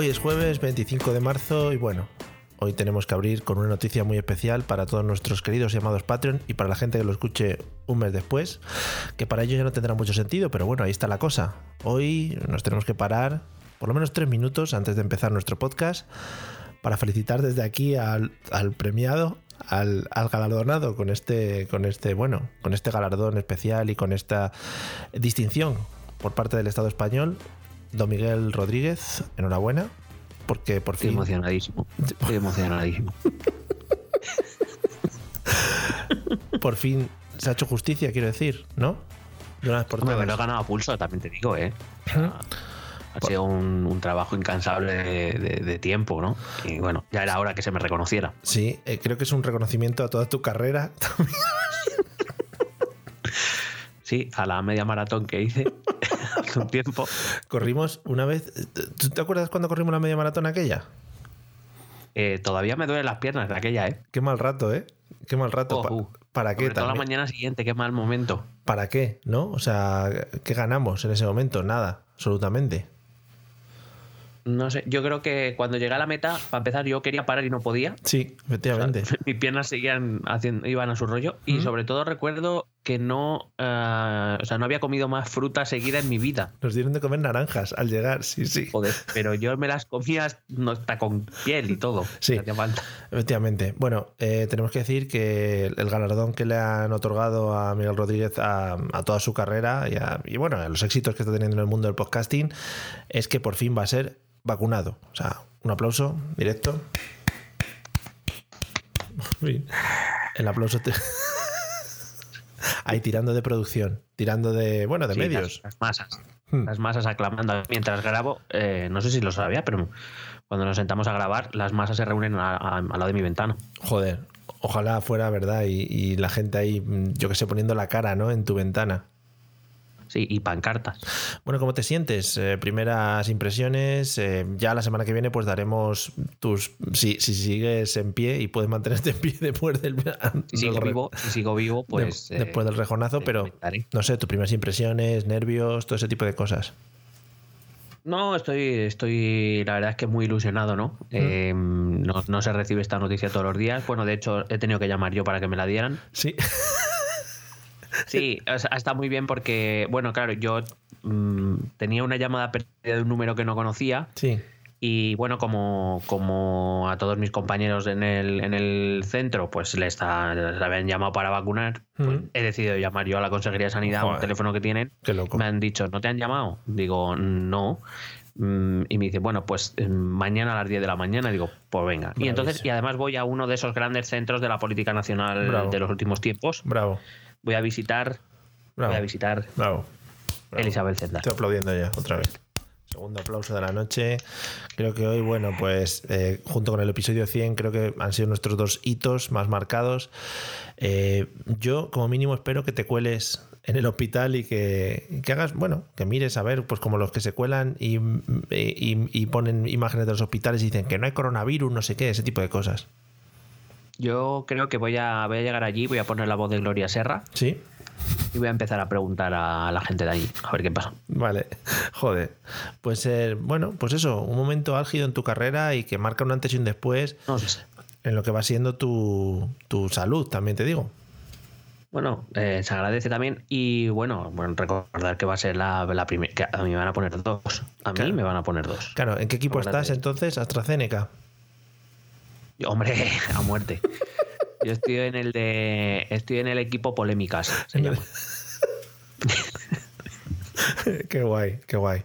Hoy es jueves 25 de marzo y bueno, hoy tenemos que abrir con una noticia muy especial para todos nuestros queridos llamados Patreon y para la gente que lo escuche un mes después, que para ellos ya no tendrá mucho sentido, pero bueno, ahí está la cosa. Hoy nos tenemos que parar por lo menos tres minutos antes de empezar nuestro podcast para felicitar desde aquí al, al premiado, al, al, galardonado con este, con este, bueno, con este galardón especial y con esta distinción por parte del Estado español, don Miguel Rodríguez, enhorabuena, porque por Estoy fin... emocionadísimo. Estoy emocionadísimo. por fin se ha hecho justicia, quiero decir, ¿no? De una vez por Hombre, me lo he ganado a pulso, también te digo, ¿eh? O sea, ha sido un, un trabajo incansable de, de- de tiempo, ¿no? Y bueno, ya era hora que se me reconociera. Sí, eh, creo que es un reconocimiento a toda tu carrera. Sí, a la media maratón que hice un tiempo. Corrimos una vez. ¿Tú te acuerdas cuando corrimos la media maratón aquella? Eh, todavía me duelen las piernas de aquella, ¿eh? Qué mal rato, ¿eh? Qué mal rato. Oh, Pa- uh. ¿Para qué Sobre todo la también? mañana siguiente, qué mal momento. ¿Para qué? ¿No? O sea, ¿qué ganamos en ese momento? Nada, absolutamente. No sé, yo creo que cuando llegué a la meta, para empezar, yo quería parar y no podía. Sí, efectivamente. Mis piernas seguían haciendo, iban a su rollo. Y sobre todo recuerdo que no, eh, o sea, no había comido más fruta seguida en mi vida. Nos dieron de comer naranjas al llegar, sí, sí. Joder, pero yo me las comía no, hasta con piel y todo. Sí. Falta. Efectivamente. Bueno, eh, tenemos que decir que el galardón que le han otorgado a Miguel Rodríguez a, a toda su carrera y, a- y bueno, a los éxitos que está teniendo en el mundo del podcasting es que por fin va a ser vacunado. O sea, un aplauso directo. El aplauso. te- Ahí tirando de producción, tirando de, bueno, de Sí, medios. Las, las masas. Hmm. Las masas aclamando. Mientras grabo, eh, no sé si lo sabía, pero cuando nos sentamos a grabar, las masas se reúnen al lado de mi ventana. Joder, ojalá fuera verdad y, y la gente ahí, mm, yo que sé, poniendo la cara, ¿no? En tu ventana. Sí, y pancartas. Bueno, ¿cómo te sientes? Eh, primeras impresiones. eh, ya la semana que viene, pues daremos tus. Si, si sigues en pie y puedes mantenerte en pie después del. Si sigo vivo, si sigo vivo, de- pues. eh, después del rejonazo, pero comentaré. no sé, tus primeras impresiones, nervios, todo ese tipo de cosas. No, estoy, estoy, la verdad es que muy ilusionado, ¿no? Eh, no, no se recibe esta noticia todos los días. Bueno, de hecho, he tenido que llamar yo para que me la dieran. Sí. Sí, o sea, está muy bien porque, bueno, claro, yo mm, tenía una llamada perdida de un número que no conocía Sí. y, bueno, como, como a todos mis compañeros en el, en el centro, pues está- les habían llamado para vacunar, pues Mm. he decidido llamar yo a la Consejería de Sanidad, Joder. un teléfono que tienen, Qué loco. me han dicho, ¿no te han llamado? Digo, no. Mm, Y me dice, bueno, pues eh, mañana a las 10 de la mañana. Digo, pues venga. Y entonces, y además voy a uno de esos grandes centros de la política nacional Bravo. de los últimos tiempos. Bravo. Voy a visitar, Bravo. voy a visitar Bravo. Bravo. Elizabeth Zendar. Estoy aplaudiendo ya, otra vez. Segundo aplauso de la noche. Creo que hoy, bueno, pues eh, junto con el episodio 100, creo que han sido nuestros dos hitos más marcados. Eh, yo, como mínimo, espero que te cueles en el hospital y que, que hagas, bueno, que mires a ver, pues como los que se cuelan y, y- y ponen imágenes de los hospitales y dicen que no hay coronavirus, no sé qué, ese tipo de cosas. Yo creo que voy a, voy a llegar allí, voy a poner la voz de Gloria Serra ¿Sí? y voy a empezar a preguntar a la gente de allí, a ver qué pasa. Vale, joder. Pues eh, bueno, pues eso, un momento álgido en tu carrera y que marca un antes y un después No sé. en lo que va siendo tu, tu salud, también te digo. Bueno, eh, se agradece también. Y bueno, bueno, recordar que va a ser la, la primera. A mí me van a poner dos. A mí Claro. me van a poner dos. Claro, ¿en qué equipo Acuérdate. estás entonces? AstraZeneca. Hombre, a muerte. Yo estoy en el de. Estoy en el equipo polémicas. Se llama. qué guay, qué guay.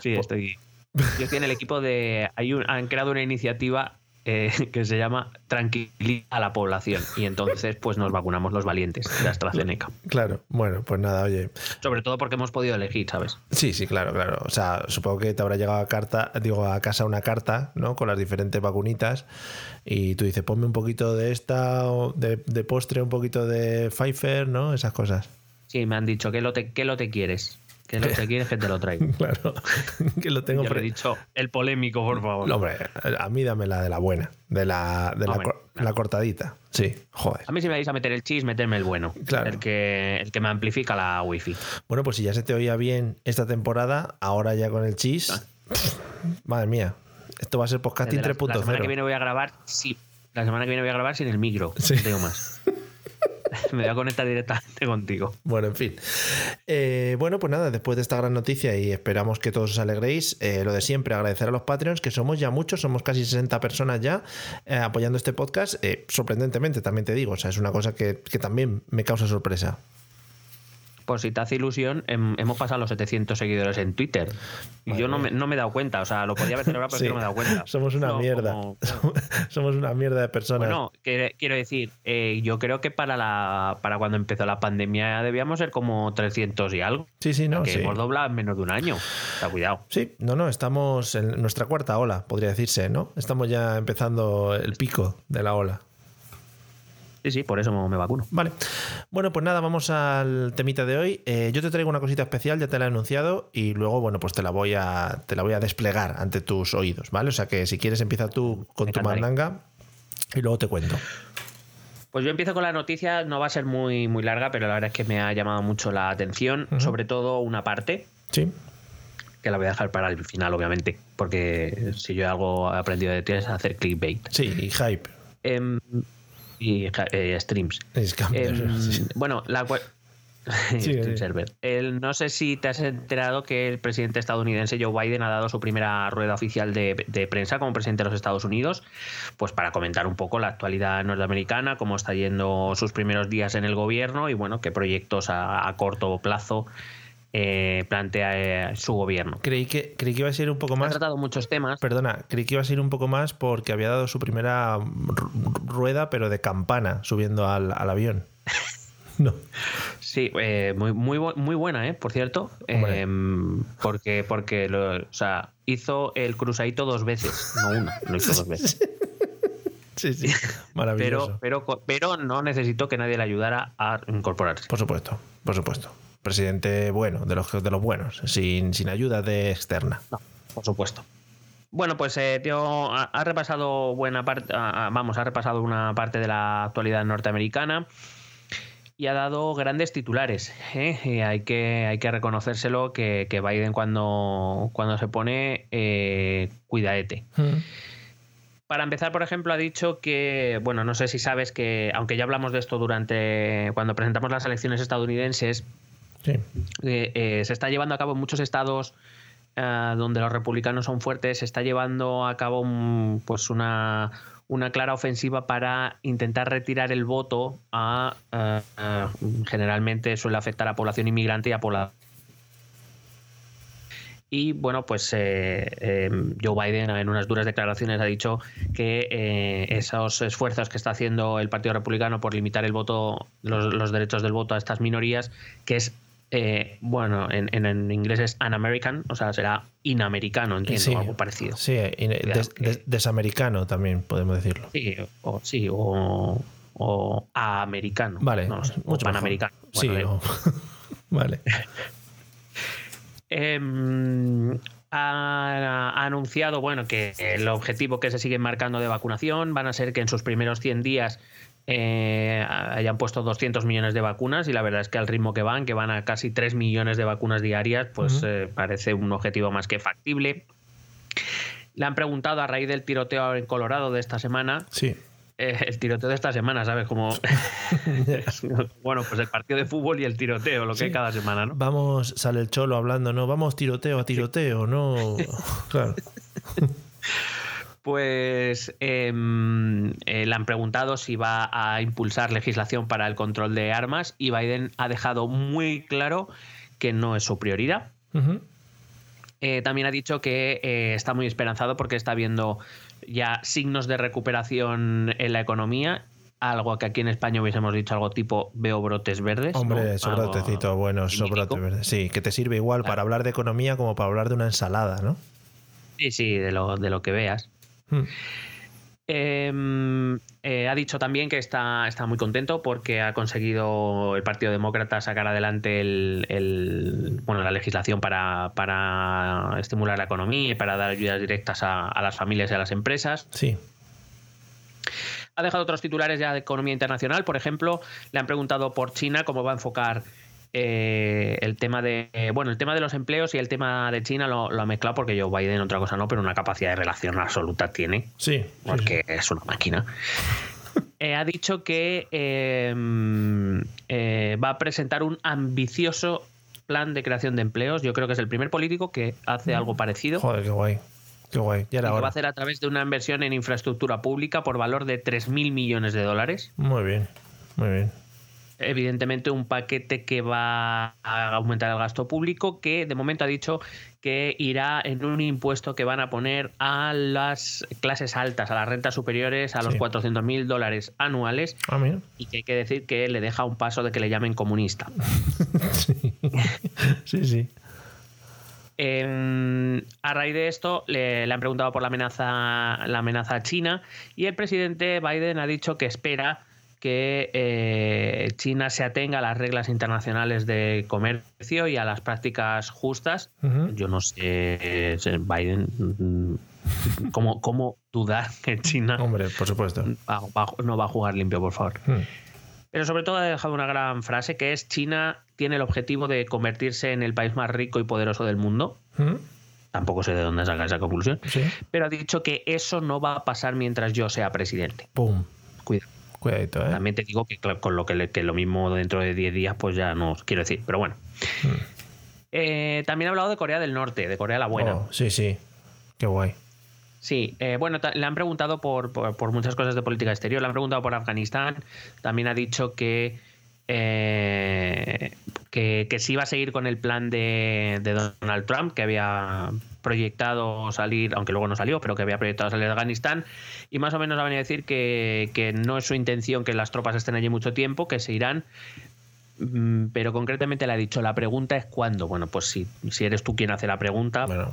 Sí, estoy. Yo estoy en el equipo de. Hay un, han creado una iniciativa eh, que se llama Tranquiliza a la población. Y entonces, pues nos vacunamos los valientes de AstraZeneca. Claro, bueno, pues nada, oye. Sobre todo porque hemos podido elegir, ¿sabes? Sí, sí, claro, claro. O sea, supongo que te habrá llegado a carta, digo, a casa una carta, ¿no? Con las diferentes vacunitas. Y tú dices, ponme un poquito de esta, de, de postre, un poquito de Pfeiffer, ¿no? Esas cosas. Sí, me han dicho, ¿qué lo te, qué lo te Que lo que quieres que te lo traiga. Claro, que lo tengo. Yo le he dicho el polémico, por favor. No, hombre, a mí dame la de la buena, de la, de la, Hombre, cor- la cortadita. Sí, joder. A mí si me vais a meter el chis, meterme el bueno. Claro. El que, el que me amplifica la wifi. Bueno, pues si ya se te oía bien esta temporada, ahora ya con el cheese. pff, Madre mía, esto va a ser podcasting Desde la, la semana que 3.0. viene voy a grabar, sí. La semana que viene voy a grabar sin el micro. Sí. No tengo más. me voy a conectar directamente contigo. Bueno, en fin. Eh, bueno, pues nada, después de esta gran noticia y esperamos que todos os alegréis, eh, lo de siempre, agradecer a los Patreons, que somos ya muchos, somos casi 60 personas ya eh, apoyando este podcast. Sorprendentemente, también te digo, o sea, es una cosa que, que también me causa sorpresa. Por si te hace ilusión, hem- hemos pasado los 700 seguidores en Twitter. Y yo no me, no me he dado cuenta. O sea, lo podía haber celebrado, pero Sí, no me he dado cuenta. Somos una No, mierda. como- somos una mierda de personas. Bueno, que- quiero decir, eh, yo creo que para la para cuando empezó la pandemia debíamos ser como 300 y algo. sí, sí, no, que sí. hemos doblado en menos de un año. Sea, cuidado. Sí, no, no, estamos en nuestra cuarta ola, podría decirse, ¿no? Estamos ya empezando el pico de la ola. Sí, sí, por eso me vacuno. Vale. Bueno, pues nada, vamos al temita de hoy. Eh, yo te traigo una cosita especial, ya te la he anunciado, y luego, bueno, pues te la voy a, te la voy a desplegar ante tus oídos, ¿vale? O sea que si quieres empieza tú con Me tu mandanga y luego te cuento. Pues yo empiezo con la noticia, no va a ser muy, muy larga, pero la verdad es que me ha llamado mucho la atención, sobre todo una parte, Sí. que la voy a dejar para el final, obviamente, porque si yo algo he aprendido de ti es hacer clickbait. Sí, y hype. Em, y eh, streams. Em. Bueno, la Sí, Stream sí. server. El- no sé si te has enterado que el presidente estadounidense Joe Biden ha dado su primera rueda oficial de, de prensa como presidente de los Estados Unidos, pues para comentar un poco la actualidad norteamericana, cómo está yendo sus primeros días en el gobierno y bueno, qué proyectos a, a corto plazo eh, plantea eh, su gobierno. Creí que, creí que iba a ser un poco Ha más. tratado muchos temas. Perdona, creí que iba a ser un poco más porque había dado su primera ru- rueda, pero de campana, subiendo al, al avión. No. Sí, eh, muy, muy, muy buena, ¿eh? Por cierto. Em, porque, porque lo- o sea, hizo el cruzadito dos veces, no una, lo hizo dos veces. Sí, sí. Maravilloso. Pero, pero, pero no necesitó que nadie le ayudara a incorporarse. Por supuesto, por supuesto. Presidente bueno, de los, de los buenos, sin, sin ayuda de externa. No, por supuesto. Bueno, pues eh, tío, ha, ha repasado buena parte, ah, ah, vamos, ha repasado una parte de la actualidad norteamericana y ha dado grandes titulares. ¿eh? Y hay, que, hay que reconocérselo que, que Biden cuando, cuando se pone, eh, cuidaete. Para empezar, por ejemplo, ha dicho que, bueno, no sé si sabes que, aunque ya hablamos de esto durante cuando presentamos las elecciones estadounidenses, Eh, eh, se está llevando a cabo en muchos estados eh, donde los republicanos son fuertes, se está llevando a cabo pues una, una clara ofensiva para intentar retirar el voto a generalmente suele afectar a población inmigrante y a población. Y bueno, pues Joe Biden en unas duras declaraciones ha dicho que esos esfuerzos que está haciendo el Partido Republicano por limitar el voto, los, los derechos del voto a estas minorías, que es eh, bueno, en, en- en inglés es un-American, o sea, será inamericano, entiendo, Sí. algo parecido. Sí, des- des- desamericano también podemos decirlo. Sí, o sí, o, o americano. Vale, no mucho panamericano. Sí, o- vale. Em, ha, ha anunciado bueno, que el objetivo que se sigue marcando de vacunación van a ser que en sus primeros 100 días eh, hayan puesto 200 millones de vacunas y la verdad es que al ritmo que van, que van a casi 3 millones de vacunas diarias, pues eh, parece un objetivo más que factible. Le han preguntado a raíz del tiroteo en Colorado de esta semana, Sí. eh, el tiroteo de esta semana, ¿sabes? Como, bueno, pues el partido de fútbol y el tiroteo, lo que Sí. hay cada semana, ¿no? Vamos, sale el cholo hablando, no, vamos tiroteo a tiroteo, no. Claro. Pues em, eh, le han preguntado si va a impulsar legislación para el control de armas y Biden ha dejado muy claro que no es su prioridad. Eh, también ha dicho que eh, está muy esperanzado porque está viendo ya signos de recuperación en la economía. Algo que aquí en España hubiésemos dicho algo tipo veo brotes verdes. Hombre, ¿no? esos Algo brotecitos buenos, esos mítico. brotes verdes. Sí, que te sirve igual Claro. para hablar de economía como para hablar de una ensalada, ¿no? Sí, sí, de lo, de lo que veas. Hmm. Eh, eh, ha dicho también que está, está muy contento porque ha conseguido el Partido Demócrata sacar adelante el, el- bueno, la legislación para, para estimular la economía y para dar ayudas directas a, a las familias y a las empresas. Sí. Ha dejado otros titulares ya de economía internacional. Por ejemplo, le han preguntado por China cómo va a enfocar eh, el tema de eh, bueno el tema de los empleos y el tema de China lo, lo ha mezclado porque Joe Biden otra cosa no, pero una capacidad de relación absoluta tiene Sí. sí, porque es una máquina. Eh, ha dicho que eh, va a presentar un ambicioso plan de creación de empleos. Yo creo que es el primer político que hace algo parecido. Joder, qué guay. Qué guay. Ya lo va a hacer a través de una inversión en infraestructura pública por valor de 3.000 millones de dólares. Muy bien. Muy bien. Evidentemente un paquete que va a aumentar el gasto público, que de momento ha dicho que irá en un impuesto que van a poner a las clases altas, a las rentas superiores, a los Sí. 400.000 dólares anuales, Ah, y que hay que decir que le deja un paso de que le llamen comunista. Sí. sí, sí. Eh, a raíz de esto le, le han preguntado por la amenaza, la amenaza china y el presidente Biden ha dicho que espera que eh, China se atenga a las reglas internacionales de comercio y a las prácticas justas. Yo no sé, eh, Biden, mm, ¿cómo, cómo dudar que China Hombre, por supuesto. va- va- no va a jugar limpio, por favor? Hmm. Pero sobre todo ha dejado una gran frase que es China tiene el objetivo de convertirse en el país más rico y poderoso del mundo. Hmm. Tampoco sé de dónde saca esa conclusión. Sí. Pero ha dicho que eso no va a pasar mientras yo sea presidente. Pum. Cuidadito, ¿eh? También te digo que con lo que, le- que lo mismo dentro de 10 días, pues ya no os quiero decir. Pero bueno. Eh, también ha hablado de Corea del Norte, de Corea la Buena. Oh, sí, sí. Qué guay. Sí, eh, bueno, le han preguntado por, por- por muchas cosas de política exterior, le han preguntado por Afganistán, también ha dicho que, eh, que, que sí iba a seguir con el plan de, de Donald Trump, que había proyectado salir, aunque luego no salió, pero que había proyectado salir de Afganistán, y más o menos ha venido a decir que, que no es su intención que las tropas estén allí mucho tiempo, que se irán, Mm, pero concretamente le ha dicho, la pregunta es cuándo. Bueno, pues si, si eres tú quien hace la pregunta, Bueno,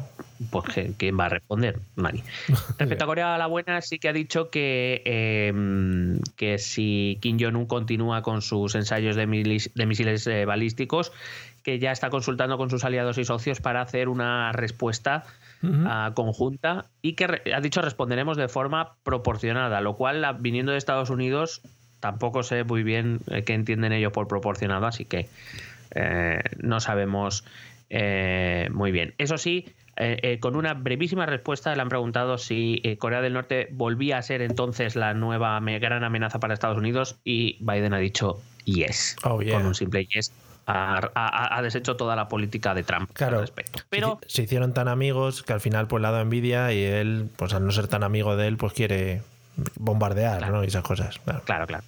pues ¿qué- ¿quién va a responder? Nadie. Respecto a Corea la Buena, sí que ha dicho que, eh, que si Kim Jong-un continúa con sus ensayos de, milis- de misiles eh, balísticos, que ya está consultando con sus aliados y socios para hacer una respuesta ah, conjunta y que ha dicho responderemos de forma proporcionada, lo cual viniendo de Estados Unidos tampoco sé muy bien eh, qué entienden ellos por proporcionado, así que eh, no sabemos eh, muy bien. Eso sí, eh, eh, con una brevísima respuesta le han preguntado si eh, Corea del Norte volvía a ser entonces la nueva gran amenaza para Estados Unidos y Biden ha dicho yes. Oh, yeah. Con un simple yes. Ha, ha- ha deshecho toda la política de Trump Claro. al respecto. Pero se, hicieron tan amigos que al final pues le ha dado envidia y él, pues al no ser tan amigo de él, pues quiere bombardear, Claro. ¿no? Y esas cosas. Claro. Claro, claro.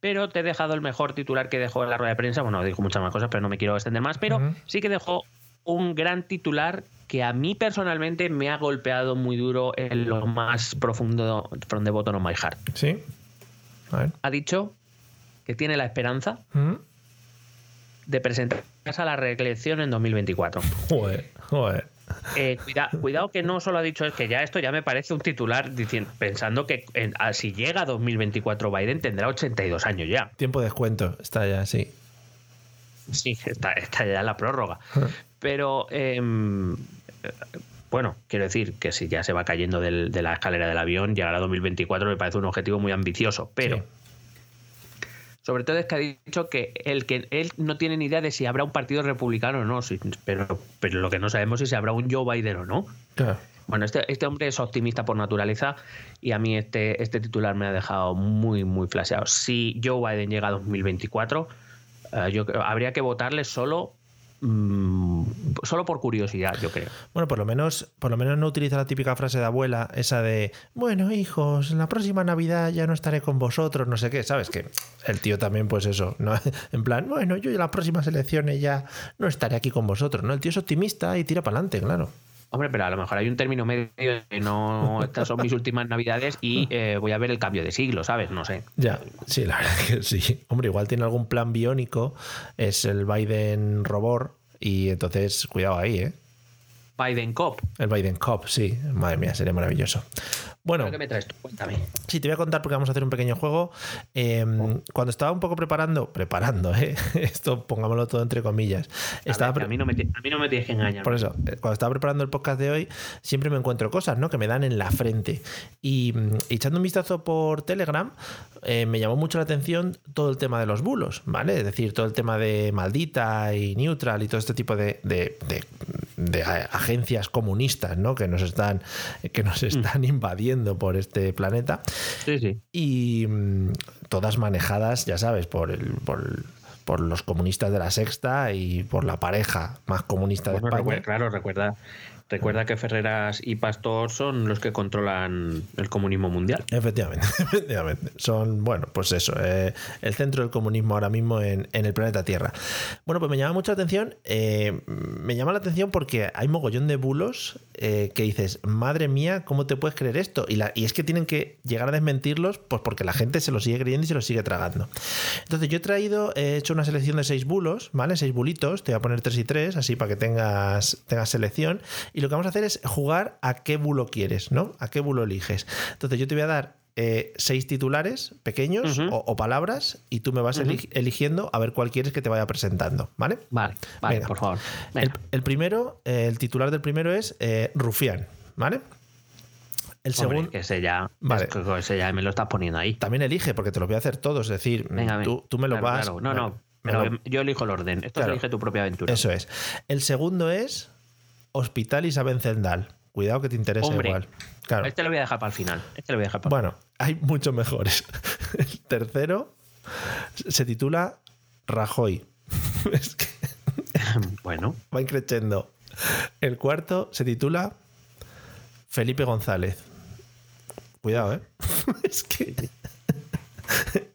Pero te he dejado el mejor titular que dejó en la rueda de prensa. Bueno, dijo muchas más cosas, pero no me quiero extender más. Pero sí que dejó un gran titular que a mí personalmente me ha golpeado muy duro en lo más profundo from the bottom of my heart. ¿Sí? A ver. Ha dicho que tiene la esperanza ¿Mm? De presentarse a la reelección en 2024. Joder, joder. Eh, cuida- cuidado que no solo ha dicho es que ya esto ya me parece un titular diciendo, pensando que en- a- si llega 2024 Biden tendrá 82 años ya. Tiempo de descuento. Está ya, sí. Sí, está, está ya la prórroga. Pero, em, eh, bueno, quiero decir que si ya se va cayendo del- de la escalera del avión, llegar a 2024 me parece un objetivo muy ambicioso. Pero, Sí. Sobre todo es que ha dicho que él, que él no tiene ni idea de si habrá un partido republicano o no, pero, pero lo que no sabemos es si habrá un Joe Biden o no. Claro. Bueno, este, este hombre es optimista por naturaleza y a mí este, este titular me ha dejado muy, muy flasheado. Si Joe Biden llega a 2024, eh, yo habría que votarle solo mm, solo por curiosidad, yo creo. Bueno, por lo menos, por lo menos no utiliza la típica frase de abuela, esa de bueno, hijos, la próxima Navidad ya no estaré con vosotros, no sé qué, ¿sabes? Que el tío también, pues eso, ¿no? En plan, bueno, yo en las próximas elecciones ya no estaré aquí con vosotros, ¿no? El tío es optimista y tira para adelante, claro. Hombre, pero a lo mejor hay un término medio de no, estas son mis últimas navidades y eh, voy a ver el cambio de siglo, ¿sabes? No sé. Ya, sí, la verdad que sí. Hombre, igual tiene algún plan biónico, es el Biden robor y entonces cuidado ahí, ¿eh? Biden Cop. El Biden Cop, sí. Madre mía, sería maravilloso. Bueno, ¿Qué me traes tú? Cuéntame. Sí, te voy a contar porque vamos a hacer un pequeño juego. Eh, cuando estaba un poco preparando, preparando, ¿eh? esto pongámoslo todo entre comillas. A, Estaba ver, que a, mí no me, ti- a mí no me tienes que engañar. por eso, eh, cuando estaba preparando el podcast de hoy, siempre me encuentro cosas, ¿no? Que me dan en la frente. Y, mm, echando un vistazo por Telegram, eh, me llamó mucho la atención todo el tema de los bulos, ¿vale? Es decir, todo el tema de Maldita y Neutral y todo este tipo de, de- de- de a- agencias comunistas, ¿no? Que nos están, que nos están invadiendo por este planeta Sí, sí. y mm, todas manejadas, ya sabes, por el, por, el- por los comunistas de la sexta y por la pareja más comunista de España. recuerda- claro, recuerda, recuerda que Ferreras y Pastor son los que controlan el comunismo mundial. Efectivamente, efectivamente. Son, bueno, pues eso, eh, el centro del comunismo ahora mismo en, en el planeta Tierra. Bueno, pues me llama mucho la atención, eh, me llama la atención porque hay mogollón de bulos eh, que dices, madre mía, ¿cómo te puedes creer esto? Y, la- y es que tienen que llegar a desmentirlos, pues porque la gente se lo sigue creyendo y se lo sigue tragando. Entonces yo he traído, he hecho una selección de seis bulos, ¿vale? Seis bulitos, te voy a poner tres y tres, así para que tengas, tengas selección. Lo que vamos a hacer es jugar a qué bulo quieres, ¿no? A qué bulo eliges. Entonces yo te voy a dar eh, seis titulares pequeños o, o palabras y tú me vas eli- eligiendo a ver cuál quieres que te vaya presentando, ¿vale? Vale, vale, Venga. por favor. El, Venga. el primero, eh, el titular del primero es eh, Rufián, ¿vale? El segundo... ese ya, Vale. es que ese ya me lo estás poniendo ahí. También elige, porque te los voy a hacer todos. Es decir, Venga, tú, tú me lo Claro, vas. claro. No, no, pero lo- yo elijo el orden. Esto Claro. elige tu propia aventura. Eso es. El segundo es Hospital Isabel Zendal. Cuidado que te interesa Hombre. igual. Claro. Este lo voy a dejar para el final. Este lo voy a dejar para Bueno, hay muchos mejores. El tercero se titula Rajoy. Es que Bueno, va increciendo. El cuarto se titula Felipe González. Cuidado, ¿eh? es que.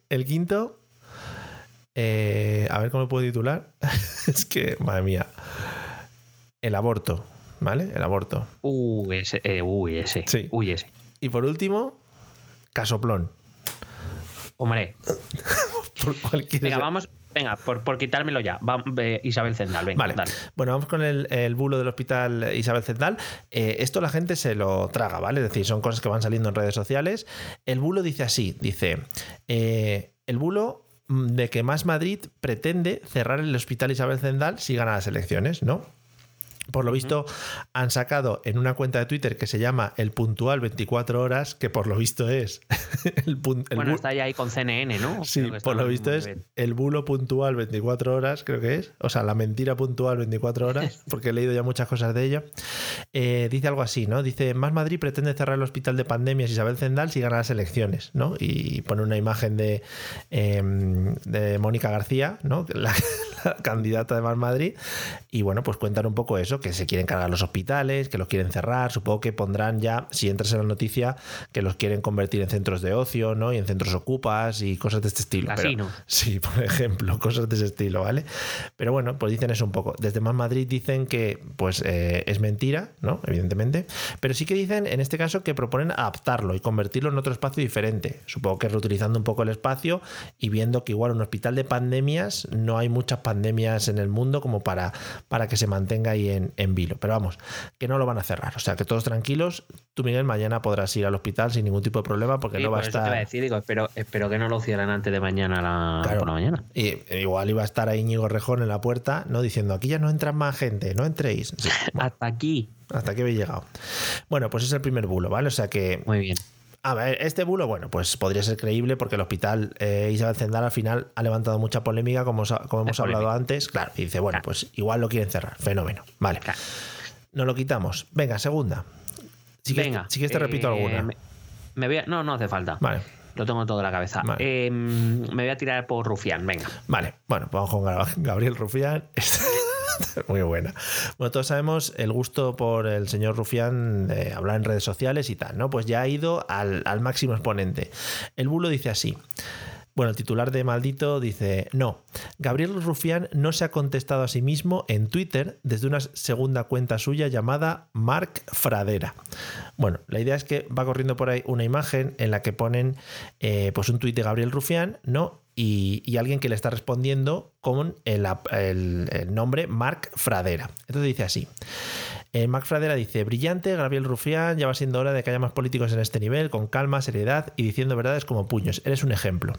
El quinto. eh, a ver cómo lo puedo titular. es que, madre mía. El aborto. ¿Vale? El aborto. uy, ese, eh, uy, ese. Sí. Uy, ese. Y por último, Casoplón. Hombre, Por cualquier venga, vamos. Venga, por, por quitármelo ya. Va- eh, Isabel Zendal, venga, Vale, dale. bueno, vamos con el, el bulo del hospital Isabel Zendal. Eh, esto la gente se lo traga, ¿vale? Es decir, son cosas que van saliendo en redes sociales. El bulo dice así, dice, eh, el bulo de que Más Madrid pretende cerrar el hospital Isabel Zendal si gana las elecciones, ¿no? Por lo visto, han sacado en una cuenta de Twitter que se llama El Puntual 24 Horas, que por lo visto es el, Bueno, bu- está ya ahí con CNN, ¿no? Sí, por lo visto es bien. el bulo puntual 24 horas, creo que es. O sea, la mentira puntual 24 horas, porque he leído ya muchas cosas de ello. Eh, dice algo así, ¿no? Dice, Más Madrid pretende cerrar el hospital de pandemias Isabel Zendal si gana las elecciones, ¿no? Y pone una imagen de, eh, de Mónica García, ¿no? La candidata de Más Madrid. Y bueno, pues cuentan un poco eso, que se quieren cargar los hospitales, que los quieren cerrar. Supongo que pondrán ya, si entras en la noticia, que los quieren convertir en centros de ocio, ¿no? Y en centros ocupas y cosas de este estilo. Pero- sí, por ejemplo, cosas de ese estilo, ¿vale? Pero bueno, pues dicen eso un poco. Desde Más Madrid dicen que pues eh, es mentira, ¿no? Evidentemente. Pero sí que dicen, en este caso, que proponen adaptarlo y convertirlo en otro espacio diferente. Supongo que reutilizando un poco el espacio y viendo que igual un hospital de pandemias, no hay muchas pandemias en el mundo como para, para que se mantenga ahí en, en vilo. Pero vamos, que no lo van a cerrar. O sea, que todos tranquilos. Tú, Miguel, mañana podrás ir al hospital sin ningún tipo de problema porque Sí, no va a por eso te iba a estar... decir, digo, espero, espero que no lo cierren antes de mañana la, Claro. por la mañana. Y e igual iba a estar ahí Íñigo Rejón en la puerta, ¿no? Diciendo, aquí ya no entra más gente, no entréis. Sí, bueno, Hasta aquí. hasta aquí habéis llegado. Bueno, pues es el primer bulo, ¿vale? O sea que, Muy bien. A ver, este bulo, bueno, pues podría ser creíble porque el hospital eh, Isabel Zendal al final ha levantado mucha polémica, como, como hemos hablado antes. Claro, y dice, bueno, Claro. pues igual lo quieren cerrar. Fenómeno. Vale. Claro. Nos lo quitamos. Venga, segunda. Si quieres, Venga. si quieres te repito eh, alguna. Me, me voy a- no, no hace falta. Vale. Lo tengo todo en la cabeza. Vale. Eh, me voy a tirar por Rufián, venga. Vale, bueno, vamos con Gab- Gabriel Rufián. Muy buena. Bueno, todos sabemos el gusto por el señor Rufián de hablar en redes sociales y tal, ¿no? Pues ya ha ido al, al máximo exponente. El bulo dice así. Bueno, el titular de Maldito dice, no, Gabriel Rufián no se ha contestado a sí mismo en Twitter desde una segunda cuenta suya llamada Mark Fradera. Bueno, la idea es que va corriendo por ahí una imagen en la que ponen eh, pues un tuit de Gabriel Rufián, ¿no? Y, alguien que le está respondiendo con el, nombre Mark Fradera. Entonces dice así. Eh, Mark Fradera dice, brillante, Gabriel Rufián, ya va siendo hora de que haya más políticos en este nivel, con calma, seriedad y diciendo verdades como puños. Eres un ejemplo.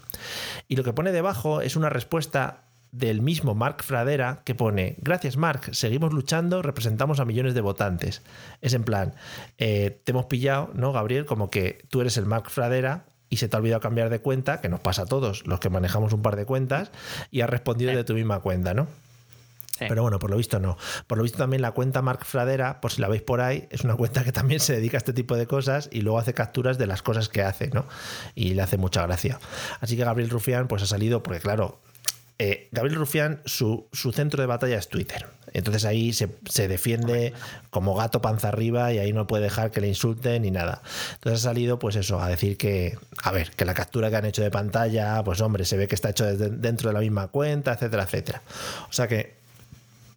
Y lo que pone debajo es una respuesta del mismo Mark Fradera que pone, gracias Mark, seguimos luchando, representamos a millones de votantes. Es en plan, eh, te hemos pillado, ¿no, Gabriel? Como que tú eres el Mark Fradera y se te ha olvidado cambiar de cuenta, que nos pasa a todos los que manejamos un par de cuentas, y has respondido de tu misma cuenta, ¿no? Sí. Pero bueno, por lo visto no. Por lo visto también la cuenta Mark Fradera, por si la veis por ahí, es una cuenta que también se dedica a este tipo de cosas y luego hace capturas de las cosas que hace, ¿no? Y le hace mucha gracia. Así que Gabriel Rufián pues ha salido, porque claro, eh, Gabriel Rufián, su, su, centro de batalla es Twitter. Entonces ahí se, se, defiende como gato panza arriba y ahí no puede dejar que le insulten ni nada. Entonces ha salido, pues eso, a decir que, a ver, que la captura que han hecho de pantalla, pues hombre, se ve que está hecho dentro de la misma cuenta, etcétera, etcétera. O sea que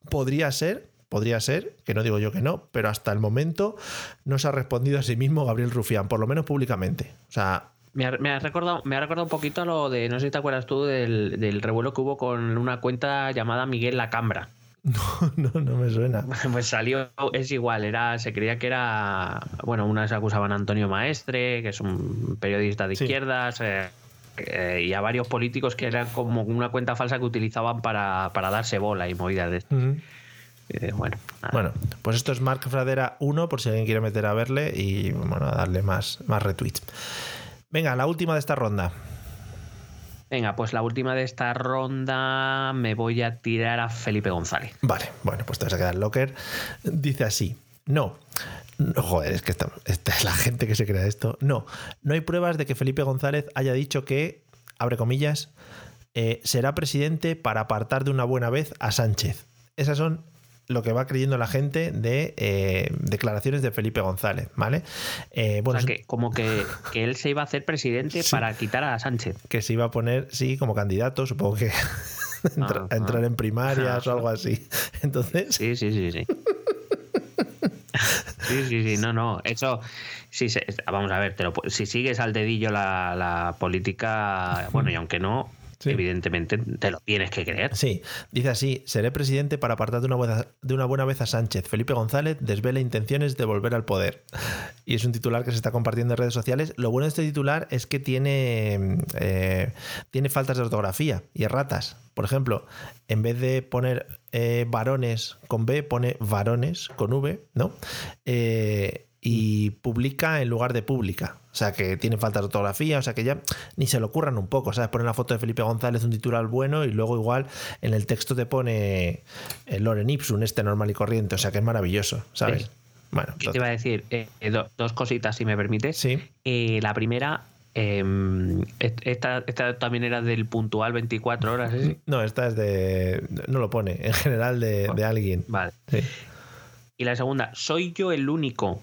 podría ser, podría ser, que no digo yo que no, pero hasta el momento no se ha respondido a sí mismo Gabriel Rufián, por lo menos públicamente. O sea, me ha, me ha, recordado, me ha recordado un poquito a lo de, no sé si te acuerdas tú, del, del, revuelo que hubo con una cuenta llamada Miguel La Cambra. No, no, no me suena. Pues salió, es igual, era, se creía que era, bueno, unas acusaban a Antonio Maestre, que es un periodista de sí. izquierdas, eh, eh, y a varios políticos que eran como una cuenta falsa que utilizaban para, para darse bola y movidas de. Uh -huh. Eh, bueno, nada. bueno, pues esto es Mark Fradera 1, por si alguien quiere meter a verle y bueno, a darle más, más retweets. Venga, la última de esta ronda. Venga, pues la última de esta ronda me voy a tirar a Felipe González. Vale, bueno, pues te vas a quedar locker. Dice así: No, no, joder, es que esta, esta, es la gente que se crea esto. No, no hay pruebas de que Felipe González haya dicho que, abre comillas, eh, será presidente para apartar de una buena vez a Sánchez. Esas son lo que va creyendo la gente de eh, declaraciones de Felipe González, ¿vale? Eh, bueno, o sea, que, como que, que, él se iba a hacer presidente sí, para quitar a Sánchez. Que se iba a poner, sí, como candidato, supongo que entra, ah, entrar ah. en primarias ah, o algo así. Entonces. Sí, sí, sí, sí. Sí, sí, sí, no, no. Eso, sí, vamos a ver, te lo, si sigues al dedillo la, la política, bueno, y aunque no, Sí. Evidentemente te lo tienes que creer. Sí, dice así: seré presidente para apartar de una, buena, de una buena vez a Sánchez. Felipe González desvela intenciones de volver al poder. Y es un titular que se está compartiendo en redes sociales. Lo bueno de este titular es que tiene, eh, tiene faltas de ortografía y erratas. Por ejemplo, en vez de poner eh, varones con B, pone varones con V, ¿no? Eh, y publica en lugar de pública. O sea, que tiene falta de ortografía, o sea, que ya ni se lo ocurran un poco, ¿sabes? Poner la foto de Felipe González, un titular bueno, y luego igual en el texto te pone el Loren Ipsum, este normal y corriente, o sea, que es maravilloso, ¿sabes? Sí. Bueno, Yo te iba a decir eh, do, dos cositas, si me permites. Sí. Eh, la primera, eh, esta, esta, también era del puntual 24 horas, ¿sí? No, esta es de. No lo pone, en general de, bueno, de alguien. Vale. Sí. Y la segunda, ¿soy yo el único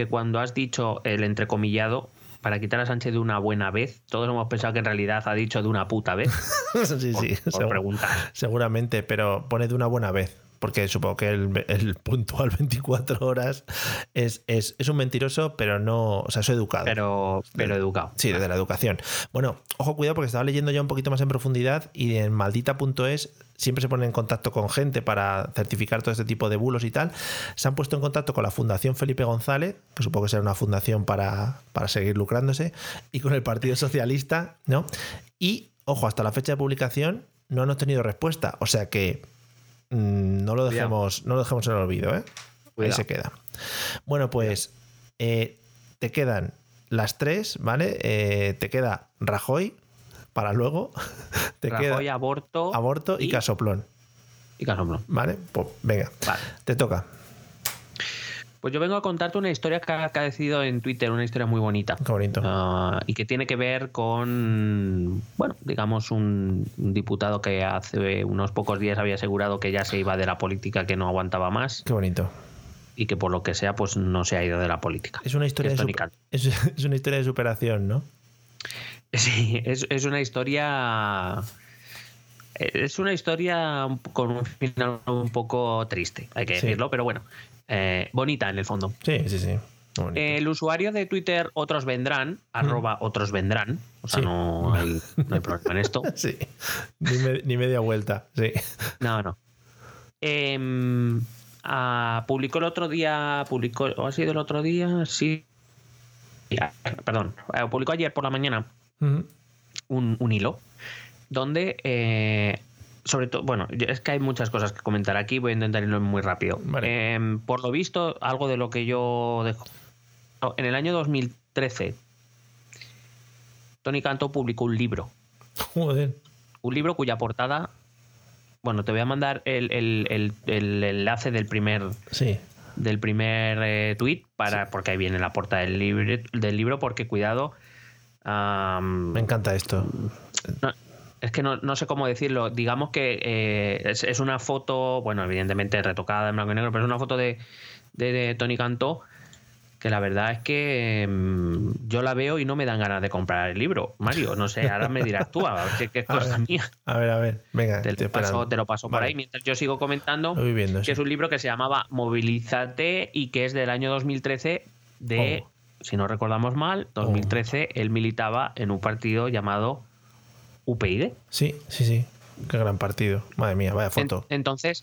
que cuando has dicho el entrecomillado para quitar a Sánchez de una buena vez, todos hemos pensado que en realidad ha dicho de una puta vez. sí, sí, por segur preguntar. Seguramente, pero pone de una buena vez. Porque supongo que el, el puntual 24 horas es, es, es, un mentiroso, pero no. O sea, es educado. Pero, pero educado. Sí, desde la educación. Bueno, ojo, cuidado, porque estaba leyendo ya un poquito más en profundidad y en maldita.es siempre se ponen en contacto con gente para certificar todo este tipo de bulos y tal. Se han puesto en contacto con la Fundación Felipe González, que supongo que será una fundación para, para seguir lucrándose, y con el Partido Socialista, ¿no? Y, ojo, hasta la fecha de publicación no han obtenido respuesta. O sea que mmm, no, lo dejemos, no lo dejemos en el olvido, ¿eh? Ahí se queda. Bueno, pues eh, te quedan las tres, ¿vale? Eh, te queda Rajoy, para luego. Te Rajoy, queda aborto, aborto y, y, casoplón. Y casoplón. Vale, pues venga. Vale. Te toca. Pues yo vengo a contarte una historia que ha acaecido en Twitter, una historia muy bonita. Qué bonito. Ah, y que tiene que ver con, bueno, digamos, un, un diputado que hace unos pocos días había asegurado que ya se iba de la política, que no aguantaba más Qué bonito. y que por lo que sea, pues no se ha ido de la política. Es una historia, de, es una historia de superación, ¿no? Sí, es, es una historia. Es una historia con un final un poco triste, hay que Sí. decirlo, pero bueno, eh, bonita en el fondo. Sí, sí, sí. Bonito. El usuario de Twitter Otros Vendrán, arroba Otros Vendrán, o sea, Sí. no, hay, no hay problema en esto. Sí. Ni, me- ni media vuelta. Sí. No, no. Em, ah, publicó el otro día, publicó, ¿o ha sido el otro día? Sí. Ya, Perdón, eh, publicó ayer por la mañana Un, un hilo donde, eh, sobre todo, bueno, es que hay muchas cosas que comentar aquí, voy a intentar irlo muy rápido. Vale. Em, por lo visto, algo de lo que yo dejo. no, En el año 2013, Tony Canto publicó un libro. Joder. Un libro cuya portada. Bueno, te voy a mandar el, el- el- el enlace del primer, Sí. del primer eh, tweet para, porque ahí viene la portada del libro, del libro porque cuidado. Me encanta esto. no, es que no, no sé cómo decirlo. Digamos que eh, es, es una foto, bueno, evidentemente retocada en blanco y negro, pero es una foto de, de, de Tony Cantó que la verdad es que mm, yo la veo y no me dan ganas de comprar el libro. Mario, no sé, ahora me dirás tú, a ver qué, cosa ver. mía. A ver, a ver. Venga, Te lo paso, te lo paso por ahí mientras yo sigo comentando. Viendo, Que sí. es un libro que se llamaba Movilízate y que es del año 2013 de, Oh. Si no recordamos mal, 2013 él militaba en un partido llamado UPyD. Sí, sí, sí. Qué gran partido. Madre mía, vaya En- foto. entonces,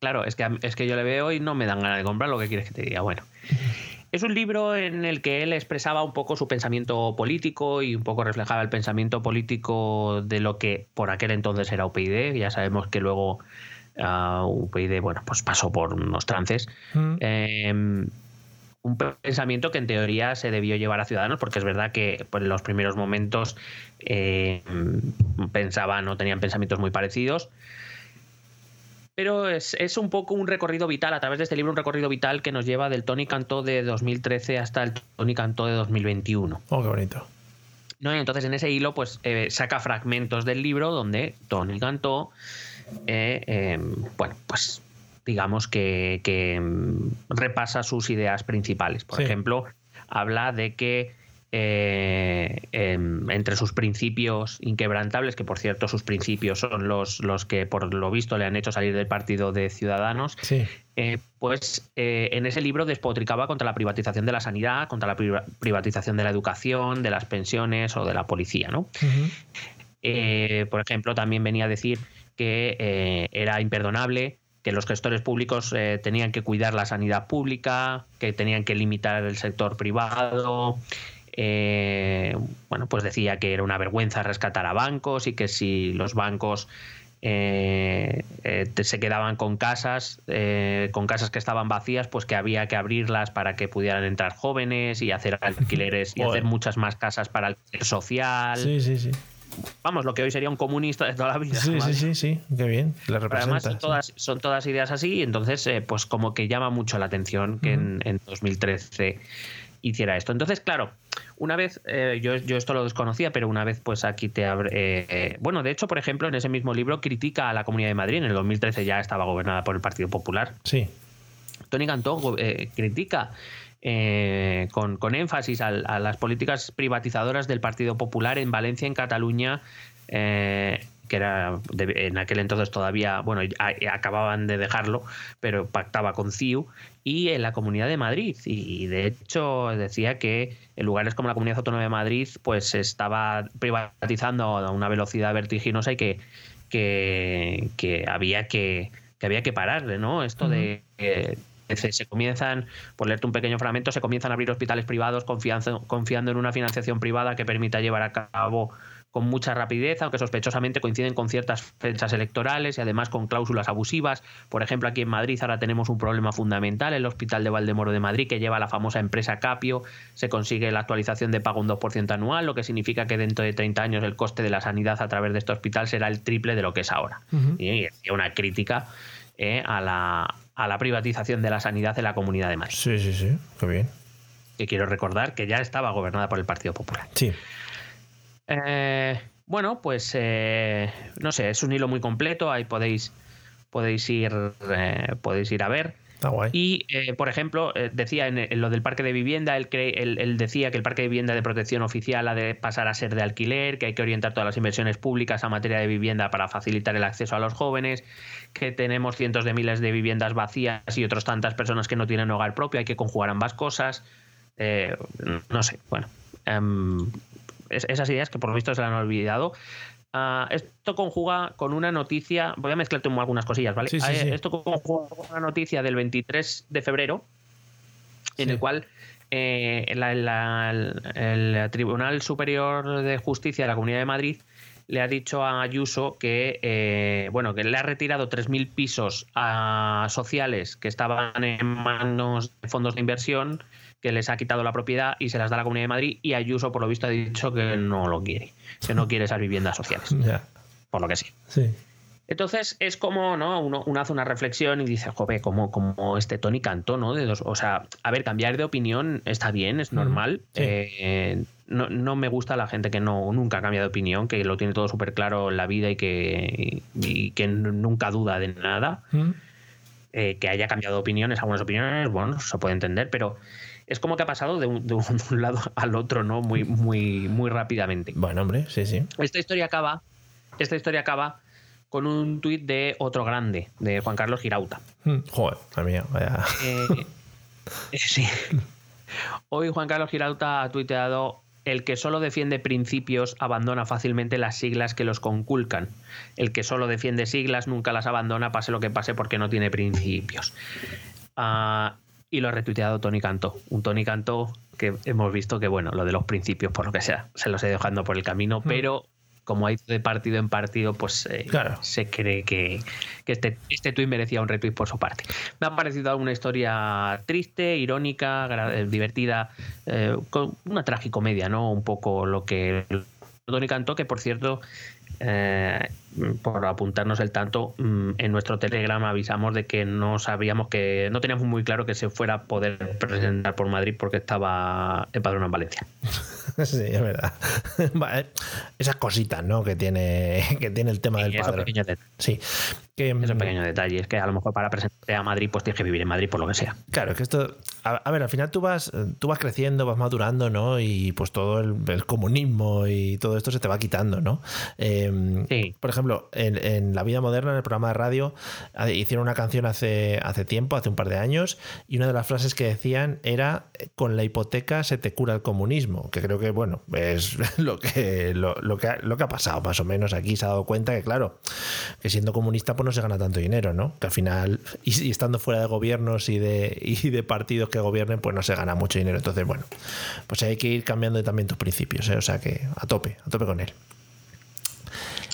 claro, es que, es que yo le veo y no me dan ganas de comprar lo que quieres que te diga. Bueno, es un libro en el que él expresaba un poco su pensamiento político y un poco reflejaba el pensamiento político de lo que por aquel entonces era UPyD. Ya sabemos que luego ah, UPyD, bueno, pues pasó por unos trances. Mm. Eh, un pensamiento que en teoría se debió llevar a Ciudadanos, porque es verdad que pues, en los primeros momentos eh, pensaban o tenían pensamientos muy parecidos. Pero es, es un poco un recorrido vital, a través de este libro, un recorrido vital que nos lleva del Tony Cantó de 2013 hasta el Tony Cantó de 2021. Oh, qué bonito. ¿no? Y entonces en ese hilo, pues eh, saca fragmentos del libro donde Tony Cantó, eh, bueno, pues digamos que, que, mm, repasa sus ideas principales. Por Sí. ejemplo, habla de que eh, em, entre sus principios inquebrantables, que por cierto sus principios son los, los que por lo visto le han hecho salir del partido de Ciudadanos, Sí. eh, pues eh, en ese libro despotricaba contra la privatización de la sanidad, contra la priva- privatización de la educación, de las pensiones o de la policía, ¿no? Por ejemplo, también venía a decir que era imperdonable que los gestores públicos eh, tenían que cuidar la sanidad pública, que tenían que limitar el sector privado. eh, bueno, pues decía que era una vergüenza rescatar a bancos y que si los bancos eh, eh, se quedaban con casas, eh, con casas que estaban vacías, pues que había que abrirlas para que pudieran entrar jóvenes y hacer alquileres y hacer muchas más casas para alquiler social Sí, sí, sí. Vamos, lo que hoy sería un comunista de toda la vida. Sí, sí, ¿vale? sí, sí. Qué bien. Le además son todas, son todas ideas así, y entonces eh, pues como que llama mucho la atención que en, en 2013 hiciera esto. Entonces, claro, una vez, eh, yo, yo esto lo desconocía, pero una vez pues aquí te abre... eh, bueno, de hecho, por ejemplo, en ese mismo libro critica a la Comunidad de Madrid, en el 2013 ya estaba gobernada por el Partido Popular, Sí. Tony Cantó eh, critica eh, con, con énfasis a, las políticas privatizadoras del Partido Popular en Valencia, en Cataluña, eh, que era de- en aquel entonces todavía, bueno, a- acababan de dejarlo, pero pactaba con CIU, y en la Comunidad de Madrid. Y de hecho decía que en lugares como la Comunidad Autónoma de Madrid, pues se estaba privatizando a una velocidad vertiginosa y que, que, que había que que había que pararle, ¿no? Esto de se, se comienzan, por leerte un pequeño fragmento, se comienzan a abrir hospitales privados confianza- confiando en una financiación privada que permita llevar a cabo con mucha rapidez, aunque sospechosamente coinciden con ciertas fechas electorales y además con cláusulas abusivas. Por ejemplo, aquí en Madrid ahora tenemos un problema fundamental, el Hospital de Valdemoro de Madrid, que lleva la famosa empresa Capio, se consigue la actualización de pago un 2% anual, lo que significa que dentro de 30 años el coste de la sanidad a través de este hospital será el triple de lo que es ahora. Y hacía una crítica eh, a, la, a la privatización de la sanidad en la Comunidad de Madrid. Sí, sí, sí, qué bien. Que quiero recordar que ya estaba gobernada por el Partido Popular. Sí. Eh, bueno, pues eh, no sé, es un hilo muy completo, ahí podéis, podéis, ir, podéis ir a ver. Y, eh, por ejemplo, eh, decía en, en lo del parque de vivienda, él, cre- él- él decía que el parque de vivienda de protección oficial ha de pasar a ser de alquiler, que hay que orientar todas las inversiones públicas a materia de vivienda para facilitar el acceso a los jóvenes, que tenemos cientos de miles de viviendas vacías y otras tantas personas que no tienen hogar propio, hay que conjugar ambas cosas. Eh, no sé, bueno. em, es- esas ideas que por lo visto se le han olvidado. Ah, esto conjuga con una noticia. Voy a mezclarte un- algunas cosillas, ¿vale? Sí, sí, Ah, sí. Esto conjuga con una noticia del 23 de febrero, en el cual eh, la- la- el, el Tribunal Superior de Justicia de la Comunidad de Madrid le ha dicho a Ayuso que eh, bueno que le ha retirado 3.000 pisos a sociales que estaban en manos de fondos de inversión que les ha quitado la propiedad y se las da a la Comunidad de Madrid y Ayuso por lo visto ha dicho que no lo quiere que no quiere esas viviendas sociales por lo que sí Sí. entonces es como, ¿no? Uno, uno hace una reflexión y dice, joder, como, como este Tony Cantó, ¿no? De dos, o sea, a ver, cambiar de opinión está bien, es normal. sí. Eh, no, no me gusta la gente que no nunca cambia de opinión, que lo tiene todo súper claro en la vida y que, y que nunca duda de nada. Mm. Eh, que haya cambiado de opiniones, algunas opiniones, bueno, se puede entender, pero es como que ha pasado de un, de un lado al otro, ¿no? Muy, muy, muy rápidamente. Bueno, hombre, sí, sí. Esta historia acaba, esta historia acaba con un tuit de otro grande, de Juan Carlos Girauta. Mm. Joder, madre mía, vaya. Eh, eh, sí. Hoy Juan Carlos Girauta ha tuiteado el que solo defiende principios abandona fácilmente las siglas que los conculcan. El que solo defiende siglas nunca las abandona, pase lo que pase, porque no tiene principios. Ah, y lo ha retuiteado Tony Cantó. Un Tony Cantó que hemos visto que, bueno, lo de los principios, por lo que sea, se los he dejando por el camino, pero como ha ido de partido en partido, pues eh, Claro. se cree que, que este, este tuit merecía un retweet por su parte. Me ha parecido una historia triste, irónica, eh, divertida, eh, con una tragicomedia, ¿no? Un poco lo que Tony Cantó, que por cierto, eh, por apuntarnos el tanto, mm, en nuestro Telegram avisamos de que no sabíamos que, no teníamos muy claro que se fuera a poder presentar por Madrid porque estaba empadronado en Valencia. Sí, es verdad. Esas cositas, ¿no? Que tiene, que tiene el tema del detalles. Sí. Que, Esos mm, pequeños detalles que a lo mejor para presentarte a Madrid pues tienes que vivir en Madrid por lo que sea. Claro, es que esto. A, a ver, al final tú vas, tú vas creciendo, vas madurando, ¿no? Y pues todo el, el comunismo y todo esto se te va quitando, ¿no? Eh, Sí. Por ejemplo, en, en La Vida Moderna, en el programa de radio, eh, hicieron una canción hace, hace tiempo, hace un par de años, y una de las frases que decían era: Con la hipoteca se te cura el comunismo. Que creo que, bueno, es lo que, lo, lo que, ha, lo que ha pasado, más o menos. Aquí se ha dado cuenta que, claro, que siendo comunista, pues no se gana tanto dinero, ¿no? Que al final, y, y estando fuera de gobiernos y de, y de partidos que gobiernen, pues no se gana mucho dinero. Entonces, bueno, pues hay que ir cambiando también tus principios, ¿eh? O sea que a tope, a tope con él.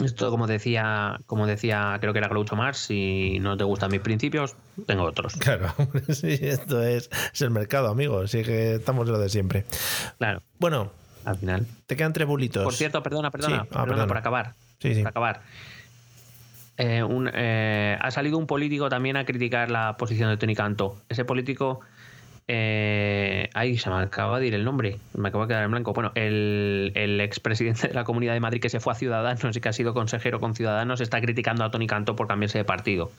Esto, como decía, como decía, creo que era Groucho Marx, si no te gustan mis principios, tengo otros. Claro, sí, esto es, es el mercado, amigo. Así que estamos lo de siempre. Claro, Bueno, al final. te quedan tres bulitos. Por cierto, perdona, perdona, Sí, ah, perdona, perdona. por acabar. Sí, sí. Por acabar. Eh, un- eh, ha salido un político también a criticar la posición de Tony Canto. Ese político. Eh, ay, se me acaba de ir el nombre. Me acabo de quedar en blanco. Bueno, el, el expresidente de la Comunidad de Madrid que se fue a Ciudadanos y que ha sido consejero con Ciudadanos está criticando a Tony Canto por cambiarse de partido.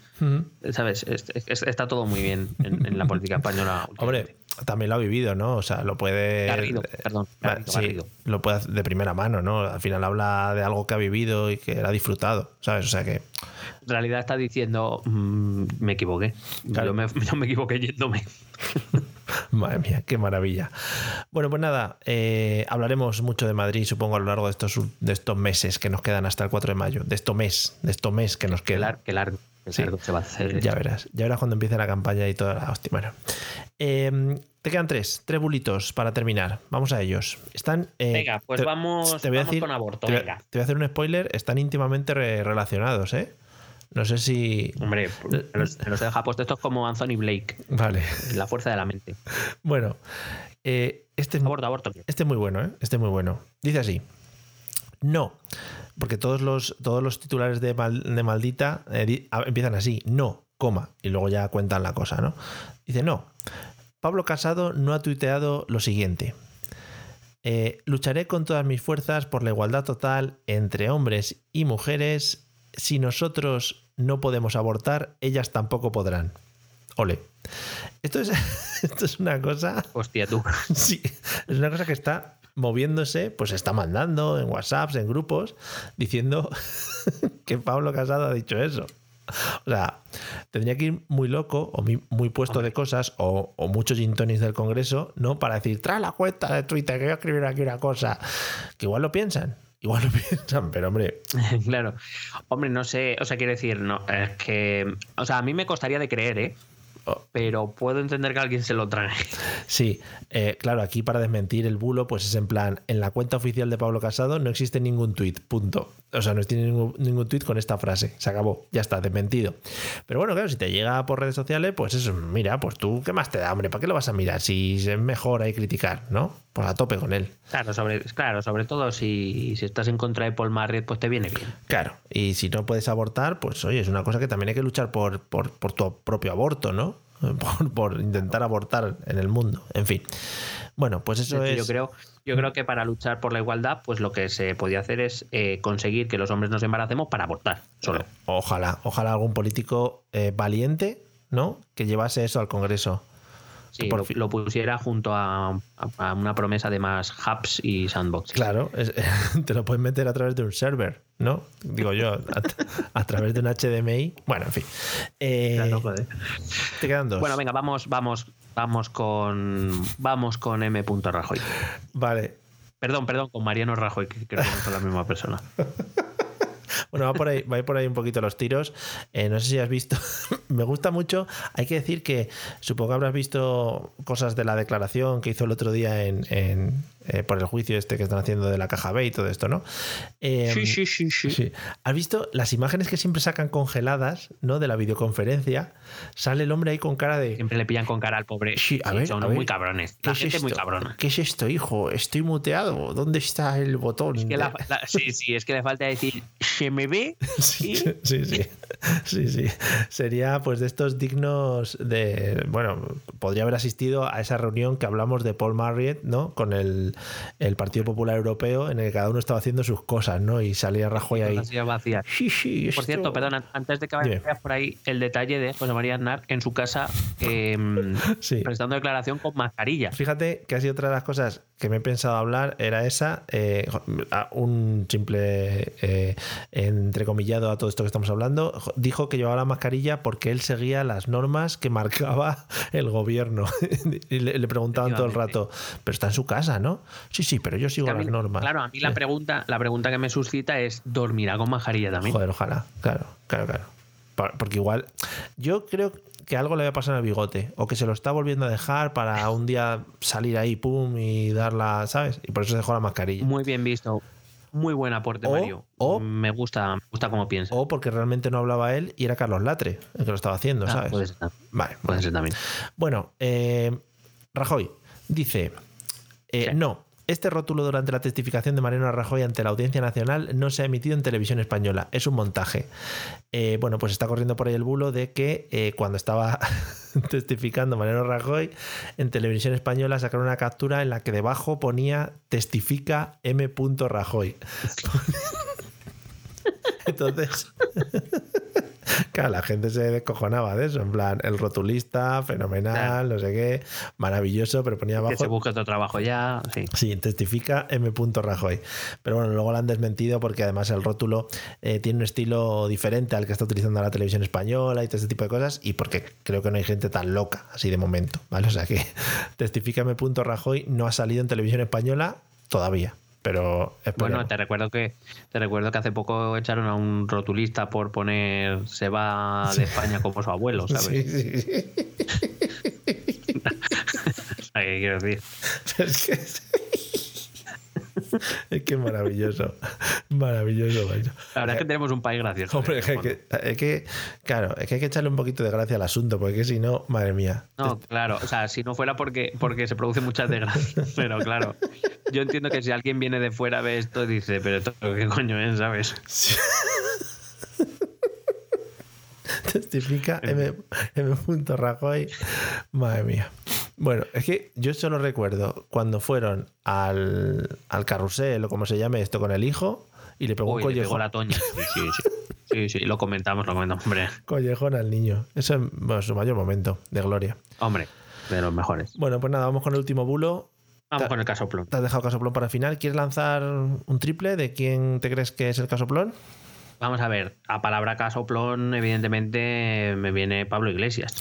¿Sabes? Es- es- está todo muy bien en, en la política española. Hombre, también lo ha vivido, ¿no? O sea, lo puede. Garrido, perdón, Garrido, sí, Garrido. Lo puede hacer de primera mano, ¿no? Al final habla de algo que ha vivido y que ha disfrutado, ¿sabes? O sea que. En realidad está diciendo, mm, me equivoqué. Claro. Yo, me, yo me equivoqué yéndome. Madre mía, qué maravilla. Bueno, pues nada, eh, hablaremos mucho de Madrid, supongo, a lo largo de estos, de estos meses que nos quedan hasta el 4 de mayo. De estos mes, de estos mes que nos queda. qué largo, Sí. largo se va a hacer. Ya verás, ya verás cuando empiece la campaña y toda la hostia. Bueno, Eh, te quedan tres, tres bulitos para terminar. Vamos a ellos. Están. eh, Venga, pues vamos- vamos con aborto, Te, voy a- venga. te voy a hacer un spoiler. Están íntimamente re- relacionados, ¿eh? No sé si. Hombre, me los, los deja puesto. Esto es como Anthony Blake, Vale. la fuerza de la mente. Bueno, eh, este es Aborto, aborto. Este es muy bueno, ¿eh? Este es muy bueno. Dice así. No. Porque todos los, todos los titulares de, mal- de maldita eh, empiezan así. No. coma, y luego ya cuentan la cosa, ¿no? Dice, no, Pablo Casado no ha tuiteado lo siguiente. Eh, lucharé con todas mis fuerzas por la igualdad total entre hombres y mujeres. Si nosotros no podemos abortar, ellas tampoco podrán. Ole. Esto es, esto es una cosa. Hostia, tú. Sí, es una cosa que está moviéndose, pues está mandando en WhatsApps, en grupos, diciendo que Pablo Casado ha dicho eso. O sea, tendría que ir muy loco o muy, puesto de cosas o, o muchos gintonis del Congreso, ¿no? Para decir, trae la cuenta de Twitter que voy a escribir aquí una cosa. Que igual lo piensan, igual lo piensan, pero hombre, claro. Hombre, no sé, o sea, quiero decir, no, es que, o sea, a mí me costaría de creer, ¿eh? Pero puedo entender que alguien se lo trae. Sí, eh, claro, aquí para desmentir el bulo, pues es en plan, en la cuenta oficial de Pablo Casado no existe ningún tuit, punto. O sea, no tiene ningún, ningún tuit con esta frase, se acabó, ya está, desmentido. Pero bueno, claro, si te llega por redes sociales, pues eso, mira, pues tú, ¿qué más te da, hombre? ¿Para qué lo vas a mirar? Si es mejor ahí criticar, ¿no? Pues a tope con él. Claro, sobre, claro, sobre todo si, si estás en contra de Paul Marriott, pues te viene bien. Claro, y si no puedes abortar, pues oye, es una cosa que también hay que luchar por, por, por tu propio aborto, ¿no? Por, por intentar abortar en el mundo. En fin. Bueno, pues eso Es Yo creo, yo creo que para luchar por la igualdad, pues lo que se podía hacer es eh, conseguir que los hombres nos embaracemos para abortar, solo. Ojalá, ojalá algún político eh, valiente, ¿no? Que llevase eso al Congreso. Sí, por lo, pusiera junto a, a- a una promesa de más hubs y sandboxes. Claro, es- te lo puedes meter a través de un server, ¿no? Digo yo, a, a través de un HDMI. Bueno, en fin. Eh, Claro, joder. te quedan dos. Bueno, venga, vamos, vamos, vamos con vamos con M. Rajoy. Vale. Perdón, perdón, con Mariano Rajoy, que creo que no son la misma persona. Bueno, va por ahí, va por ahí un poquito los tiros. Eh, no sé si has visto. Me gusta mucho. Hay que decir que supongo que habrás visto cosas de la declaración que hizo el otro día en, en, eh, por el juicio este que están haciendo de la caja B y todo esto, ¿no? Eh, Sí, sí, sí, sí. Sí. ¿Has visto las imágenes que siempre sacan congeladas, ¿no? De la videoconferencia. Sale el hombre ahí con cara de. Siempre le pillan con cara al pobre. Sí, a ver, son a ver. muy cabrones. ¿Qué La es gente es muy esto? cabrona. ¿Qué es esto, hijo? Estoy muteado. ¿Dónde está el botón? Es que de- la- la- sí, sí, es que le falta decir, ¿se me ve? Sí, sí, sí, sí, sí. Sería pues de estos dignos de, bueno, podría haber asistido a esa reunión que hablamos de Paul Marriott, ¿no? Con el, el Partido Popular Europeo, en el que cada uno estaba haciendo sus cosas, ¿no? Y salía Rajoy ahí. Sí. Por cierto, perdón, antes de que vayas por ahí, el detalle de José María Aznar en su casa eh, Sí. prestando declaración con mascarilla. Fíjate que ha sido otra de las cosas que me he pensado hablar, era esa, eh, un simple eh, entrecomillado a todo esto que estamos hablando, jo- dijo que llevaba la mascarilla porque él seguía las normas que marcaba el gobierno. y le, le preguntaban todo el rato, pero está en su casa, ¿no? Sí, sí, pero yo sigo mí- las normas. Claro, a mí la Sí. pregunta, la pregunta que me suscita es: ¿dormirá con mascarilla también? Joder, ojalá, claro, claro, claro. Porque igual, yo creo que algo le va a pasar al bigote, o que se lo está volviendo a dejar para un día salir ahí, pum, y darla, ¿sabes? Y por eso se dejó la mascarilla. Muy bien visto. Muy buen aporte, O- Mario. o- me gusta, me gusta cómo piensa. O porque realmente no hablaba él y era Carlos Latre el que lo estaba haciendo, Ah, ¿sabes? puede ser, Vale. puede ser también. Bueno, eh, Rajoy dice, eh, Sí. no, este rótulo durante la testificación de Mariano Rajoy ante la Audiencia Nacional no se ha emitido en televisión española, es un montaje. Eh, bueno, pues está corriendo por ahí el bulo de que eh, cuando estaba testificando Mariano Rajoy en televisión española sacaron una captura en la que debajo ponía testifica M. Rajoy. Entonces, claro, la gente se descojonaba de eso, en plan, el rotulista, fenomenal, no sé qué, maravilloso, pero ponía Que se abajo. busque otro trabajo ya. Sí. Sí, testifica M. Rajoy. Pero bueno, luego lo han desmentido porque además el rótulo eh, tiene un estilo diferente al que está utilizando la televisión española y todo ese tipo de cosas, y porque creo que no hay gente tan loca así de momento, ¿vale? O sea que testifica M. Rajoy no ha salido en televisión española todavía. Pero Bueno, te recuerdo que te recuerdo que hace poco echaron a un rotulista por poner se va de España como su abuelo, ¿sabes? Sí, sí, sí. ¿qué quiero decir? Es que es, que maravilloso. Maravilloso. La verdad es que tenemos un país gracioso. Hombre, ¿eh? es que, hay que- es que, claro, es que hay que echarle un poquito de gracia al asunto, porque si no, madre mía. No, claro, o sea, si no fuera porque, porque se producen muchas desgracias, pero claro, yo entiendo que si alguien viene de fuera ve esto dice, pero esto qué coño es, ¿sabes? Sí. Testifica M. M. Rajoy. Madre mía. Bueno, es que yo solo recuerdo cuando fueron al, al carrusel o como se llame esto con el hijo y le pegó un Uy, le pegó collejón, la toña. Sí, sí, sí. Sí, sí, lo comentamos, lo comentamos. Hombre, collejón al niño. Eso es bueno, su mayor momento de gloria. hombre, de los mejores. Bueno, pues nada, vamos con el último bulo. Vamos con el casoplón. Te has dejado casoplón para final. ¿Quieres lanzar un triple de quién te crees que es el casoplón? Vamos a ver, a palabra casoplón, evidentemente me viene Pablo Iglesias.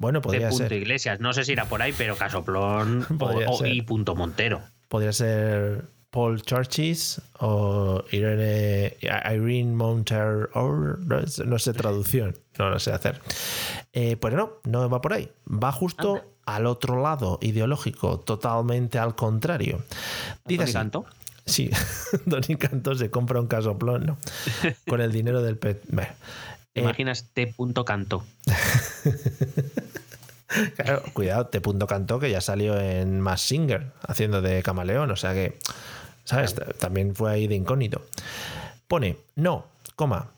Bueno, De podría punto ser. Iglesias. No sé si irá por ahí, pero casoplón o, o- y punto Montero. Podría ser Paul Churchis o Irene, Irene Monter no sé- no sé traducción, no lo sé hacer. Eh, pues no, no va por ahí. Va justo Anda. al otro lado ideológico, totalmente al contrario. Dice así, Cantó. Sí, Tony Cantó se compra un casoplón, ¿no? Con el dinero del pet. Bueno, ¿Te eh, imaginas T. punto Cantó? Claro, cuidado, Te punto cantó que ya salió en Mass Singer haciendo de camaleón, o sea que, ¿sabes? También fue ahí de incógnito. Pone no, coma,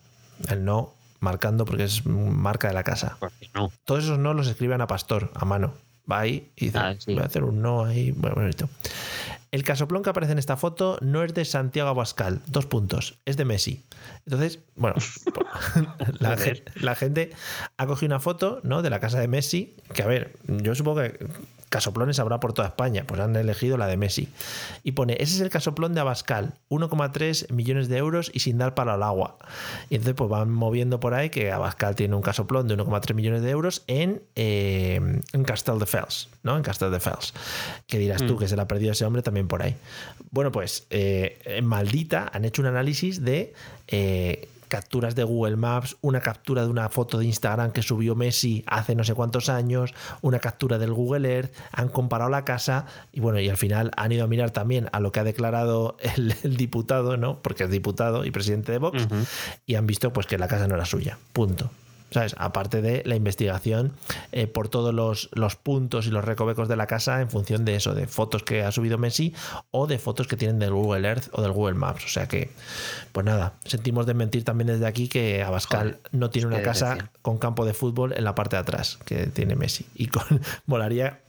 el no marcando porque es marca de la casa. No. Todos esos no los escribe Ana Pastor a mano. Va ahí y dice, Ah, sí. voy a hacer un no ahí, bueno, bonito. El casoplón que aparece en esta foto no es de Santiago Abascal, dos puntos, es de Messi. Entonces, bueno, la, Joder. gen- la gente ha cogido una foto ¿no? de la casa de Messi, que a ver, yo supongo que casoplones habrá por toda España, pues han elegido la de Messi. Y pone, ese es el casoplón de Abascal, 1,3 millones de euros y sin dar para el agua. Y entonces pues van moviendo por ahí que Abascal tiene un casoplón de 1,3 millones de euros en, eh, en Castelldefels, ¿no? En Castelldefels. Que dirás tú que se la ha perdido ese hombre también por ahí. Bueno, pues eh, en Maldita han hecho un análisis de... eh, capturas de Google Maps, una captura de una foto de Instagram que subió Messi hace no sé cuántos años, una captura del Google Earth, han comparado la casa y bueno, y al final han ido a mirar también a lo que ha declarado el, el diputado, ¿no? Porque es diputado y presidente de Vox, y han visto pues que la casa no era suya. Punto. ¿Sabes? Aparte de la investigación eh, por todos los, los puntos y los recovecos de la casa en función de eso, de fotos que ha subido Messi o de fotos que tienen del Google Earth o del Google Maps. O sea que, pues nada, sentimos de mentir también desde aquí que Abascal Joder, no tiene una casa con campo de fútbol en la parte de atrás que tiene Messi. Y con molaría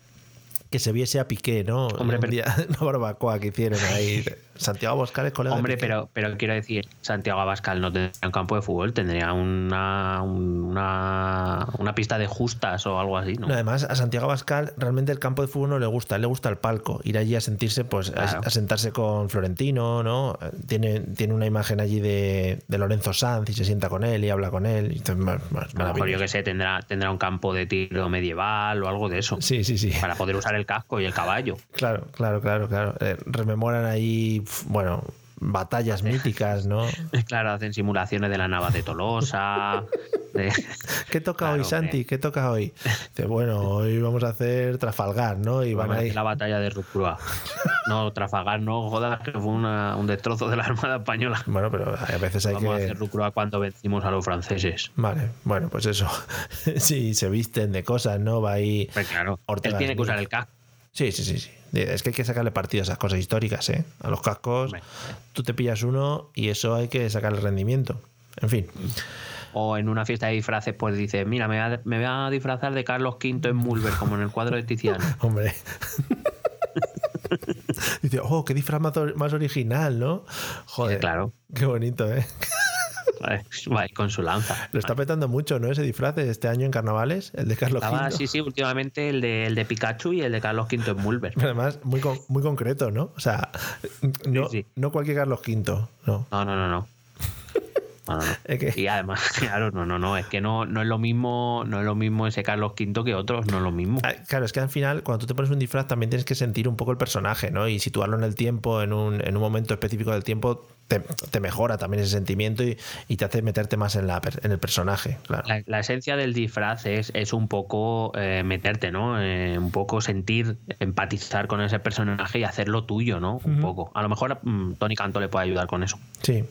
que se viese a Piqué, ¿no? Hombre, pero- una barbacoa que hicieron ahí. Santiago Abascal es colega de Hombre, Piqué. pero, pero quiero decir, Santiago Abascal no tendría un campo de fútbol, tendría una, una, una pista de justas o algo así, ¿no? No, además, a Santiago Abascal realmente el campo de fútbol no le gusta, le gusta el palco, ir allí a sentirse, pues, a- Claro. a, sentarse con Florentino, ¿no? Tiene, tiene una imagen allí de, de Lorenzo Sanz y se sienta con él y habla con él. Y más- más a lo mejor yo que sé, tendrá, tendrá un campo de tiro medieval o algo de eso. Sí, sí, sí. Para poder usar el casco y el caballo. Claro, claro, claro, claro. Eh, rememoran ahí, bueno, batallas míticas, ¿no? Claro, hacen simulaciones de la nava de Tolosa. de- ¿Qué toca Claro, hoy, Santi? ¿Qué toca hoy? Dice, bueno, hoy vamos a hacer Trafalgar, ¿no? Y van ahí. la batalla de Ruptúa. No, Trafalgar no, jodas, que fue una- un destrozo de la Armada Española. Bueno, pero a veces hay Vamos a que. hacer Ruptúa cuando vencimos a los franceses. Vale, bueno, pues eso. sí, se visten de cosas, ¿no? Va ahí. Pues claro, Ortega él tiene que usar el casco. Sí, sí, sí, sí. Es que hay que sacarle partido a esas cosas históricas, ¿eh? A los cascos. Tú te pillas uno y eso hay que sacarle rendimiento. En fin. O en una fiesta de disfraces, pues dice, mira, me voy a, me voy a disfrazar de Carlos V en Mulver, como en el cuadro de Tiziano. Hombre. Dice, oh, qué disfraz más original, ¿no? Joder. Claro, Qué bonito, ¿eh? Con su lanza. Lo está petando mucho, ¿no? Ese disfraz de este año en carnavales, el de Carlos Estaba, V. sí, sí, últimamente el de, el de Pikachu y el de Carlos V en Mulver. Además, muy, con- muy concreto, ¿no? O sea, no, sí. no cualquier Carlos V, no. No, no, no, no. No, no, no. Es que- Y además, claro, no, no, no, es que no, no es lo mismo, no es lo mismo ese Carlos V que otros, no es lo mismo. Ah, Claro, es que al final, cuando tú te pones un disfraz, también tienes que sentir un poco el personaje, ¿no? Y situarlo en el tiempo, en un, en un momento específico del tiempo, te, te mejora también ese sentimiento y, y te hace meterte más en, la, en el personaje, claro. La, la esencia del disfraz es, es un poco eh, meterte, ¿no? Eh, un poco sentir, empatizar con ese personaje y hacerlo tuyo, ¿no? Un poco. A lo mejor mm, Tony Canto le puede ayudar con eso. Sí.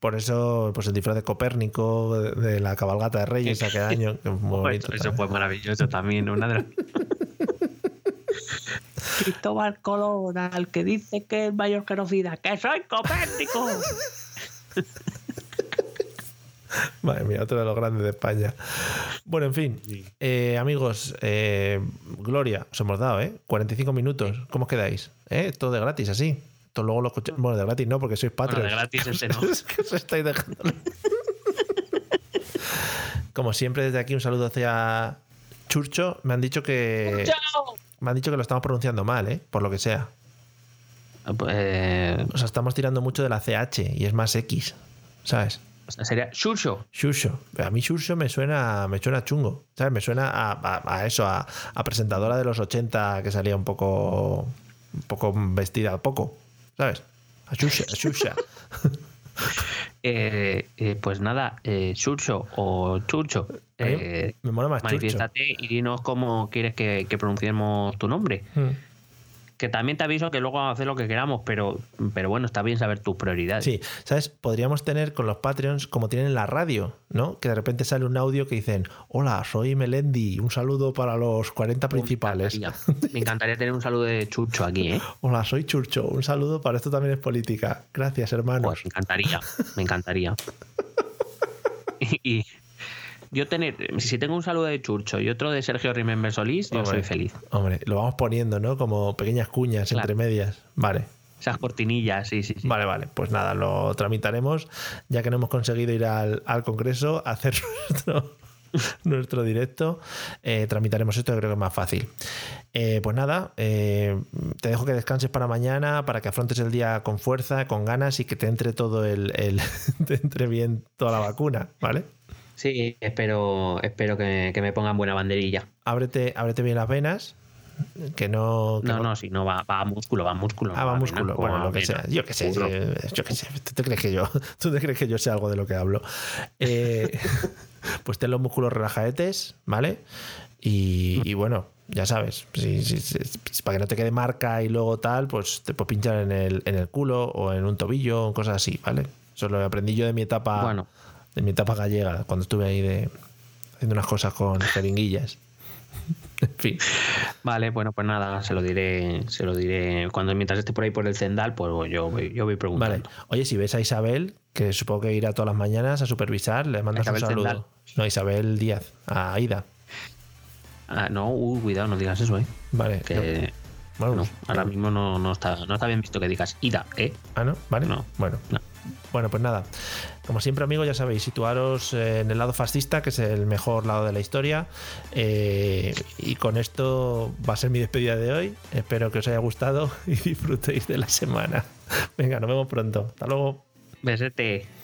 Por eso, pues el disfraz de Copérnico, de, de la cabalgata de Reyes aquel año, que es muy bonito. eso también. fue maravilloso también. Una de las... Cristóbal Colón, al que dice que es mayor genocida, que soy Copérnico. Madre mía, otro de los grandes de España. Bueno, en fin, eh, amigos, eh, Gloria, os hemos dado, ¿eh? 45 minutos. ¿Cómo os quedáis? ¿Eh? Todo de gratis, así. Todo luego lo escucháis. Bueno, de gratis no, porque sois Bueno, patrios. de gratis ese no. es que os estáis dejando. Como siempre, desde aquí un saludo hacia Churcho. Me han dicho que. Me han dicho que lo estamos pronunciando mal, ¿eh? Por lo que sea. Eh, O sea, estamos tirando mucho de la CH y es más X. ¿Sabes? o sea, sería Shusho. Shusho. A mí Shusho me suena, me suena chungo. ¿Sabes? Me suena a, a- a eso, a, a presentadora de los 80 que salía un poco. un poco vestida, poco. ¿Sabes? A Shusha. A Shusha. Eh, eh, pues nada, eh, Shusho o mí eh, me mola más Chucho. manifiéstate y dinos cómo quieres que, que pronunciemos tu nombre. Mm. Que también te aviso que luego vamos a hacer lo que queramos, pero, pero bueno, está bien saber tus prioridades. Sí, ¿sabes? Podríamos tener con los Patreons como tienen en la radio, ¿no? Que de repente sale un audio que dicen: Hola, soy Melendi, un saludo para los 40 principales. Me encantaría, me encantaría tener un saludo de Chucho aquí, ¿eh? Hola, soy Churcho, un saludo para esto también es política. Gracias, hermanos. Pues me encantaría, me encantaría. Y yo tener, si tengo un saludo de Churcho y otro de Sergio Remember Solís, yo soy feliz. Hombre, lo vamos poniendo, ¿no? Como pequeñas cuñas Claro. entre medias. Vale. Esas cortinillas, sí, sí, sí. Vale, vale. Pues nada, lo tramitaremos. Ya que no hemos conseguido ir al, al Congreso a hacer nuestro, nuestro directo, eh, tramitaremos esto, que creo que es más fácil. Eh, pues nada, eh, te dejo que descanses para mañana, para que afrontes el día con fuerza, con ganas y que te entre todo el, el- te entre bien toda la vacuna, ¿vale? Sí, espero, espero que, que me pongan buena banderilla. Ábrete, ábrete bien las venas, que no... que No, no, si no, va, va a músculo, va a músculo. Ah, va a músculo. vena, Bueno, lo que vena. sea. Yo qué sé. Yo, yo qué sé. ¿Tú te crees que yo, tú te crees que yo sé algo de lo que hablo? Eh, pues ten los músculos relajadetes, ¿vale? Y, y bueno, ya sabes, si- si- si- si- para que no te quede marca y luego tal, pues te puedes pinchar en el, en el culo o en un tobillo o cosas así, ¿vale? Eso lo aprendí yo de mi etapa, Bueno. De mi etapa gallega, cuando estuve ahí de, haciendo unas cosas con jeringuillas. en fin. Vale, bueno, pues nada, se lo diré, se lo diré. Cuando mientras esté por ahí por el Zendal, pues yo voy, yo voy Vale. preguntando. Oye, si ves a Isabel, que supongo que irá todas las mañanas a supervisar, le mandas Isabel un saludo. Zendal. No, Isabel Díaz, a Aida. Ah, no, uh, cuidado, no digas eso, eh. Vale. Que no. Bueno, no, ahora mismo no, no está, no está bien visto que digas ida, eh. Ah, ¿no? Vale. No. Bueno. No. Bueno, pues nada. Como siempre, amigos, ya sabéis, situaros eh, en el lado fascista, que es el mejor lado de la historia. Eh, y con esto va a ser mi despedida de hoy. Espero que os haya gustado y disfrutéis de la semana. Venga, nos vemos pronto. Hasta luego. Besete.